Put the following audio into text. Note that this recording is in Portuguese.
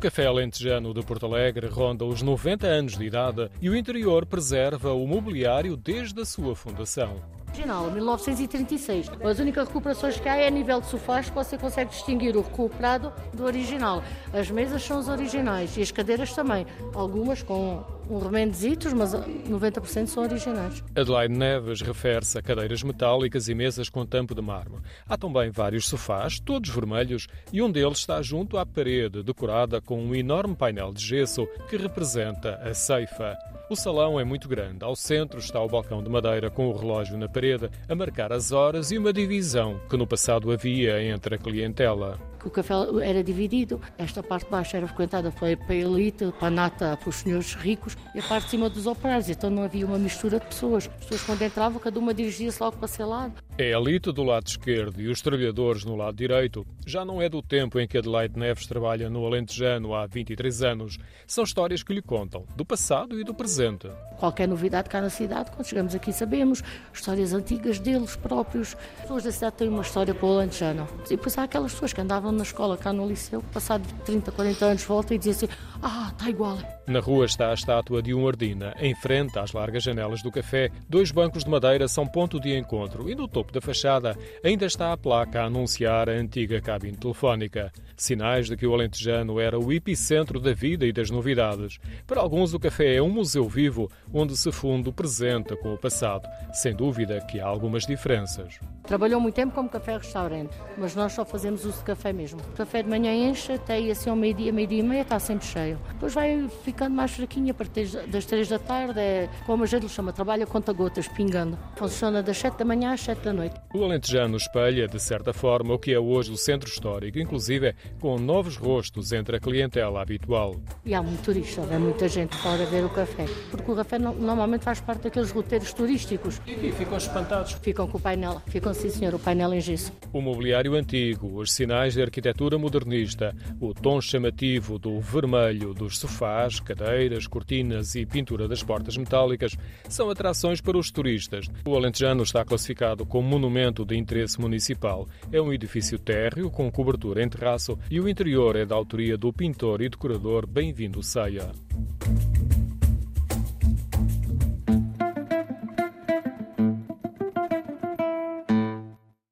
Café Alentejano de Porto Alegre ronda os 90 anos de idade e o interior preserva o mobiliário desde a sua fundação. Original, 1936. As únicas recuperações que há é a nível de sofás que você consegue distinguir o recuperado do original. As mesas são os originais e as cadeiras também. Algumas com um remendezitos, mas 90% são originais. Adelaide Neves refere-se a cadeiras metálicas e mesas com tampo de mármore. Há também vários sofás, todos vermelhos, e um deles está junto à parede, decorada com um enorme painel de gesso que representa a ceifa. O salão é muito grande. Ao centro está o balcão de madeira com o relógio na parede a marcar as horas e uma divisão que no passado havia entre a clientela o café era dividido. Esta parte de baixo era frequentada para a elite, para a nata, para os senhores ricos, e a parte de cima dos operários. Então não havia uma mistura de pessoas. As pessoas, quando entravam, cada uma dirigia-se logo para seu lado. É a elite do lado esquerdo e os trabalhadores no lado direito. Já não é do tempo em que Adelaide Neves trabalha no Alentejano há 23 anos. São histórias que lhe contam, do passado e do presente. Qualquer novidade cá na cidade, quando chegamos aqui sabemos, histórias antigas deles próprios. As pessoas da cidade têm uma história para o Alentejano. E depois há aquelas pessoas que andavam na escola, cá no liceu, passado 30, 40 anos, volta e dizem assim: Ah, está igual. Na rua está a estátua de um Ardina. Em frente às largas janelas do café, dois bancos de madeira são ponto de encontro e no topo da fachada ainda está a placa a anunciar a antiga cabine telefónica. Sinais de que o Alentejano era o epicentro da vida e das novidades. Para alguns, o café é um museu vivo onde se funde o presente com o passado. Sem dúvida que há algumas diferenças. Trabalhou muito tempo como café-restaurante, mas nós só fazemos uso de café mesmo. O café de manhã enche, até assim ao meio-dia, meio-dia e meia está sempre cheio. Depois vai ficando mais fraquinho a partir das três da tarde, é como a gente lhe chama, trabalha conta-gotas, pingando. Funciona das sete da manhã às sete da noite. O Alentejano espelha, de certa forma, o que é hoje o centro histórico, inclusive com novos rostos entre a clientela habitual. E há muito turista, há muita gente fora ver o café, porque o café normalmente faz parte daqueles roteiros turísticos. E ficam espantados. Ficam com o painel, ficam sim senhor, o painel em gesso. O mobiliário antigo, os sinais de arquitetura modernista, o tom chamativo do vermelho dos sofás, cadeiras, cortinas e pintura das portas metálicas são atrações para os turistas. O Alentejano está classificado como monumento de interesse municipal. É um edifício térreo com cobertura em terraço e o interior é da autoria do pintor e decorador Bem-vindo Ceia.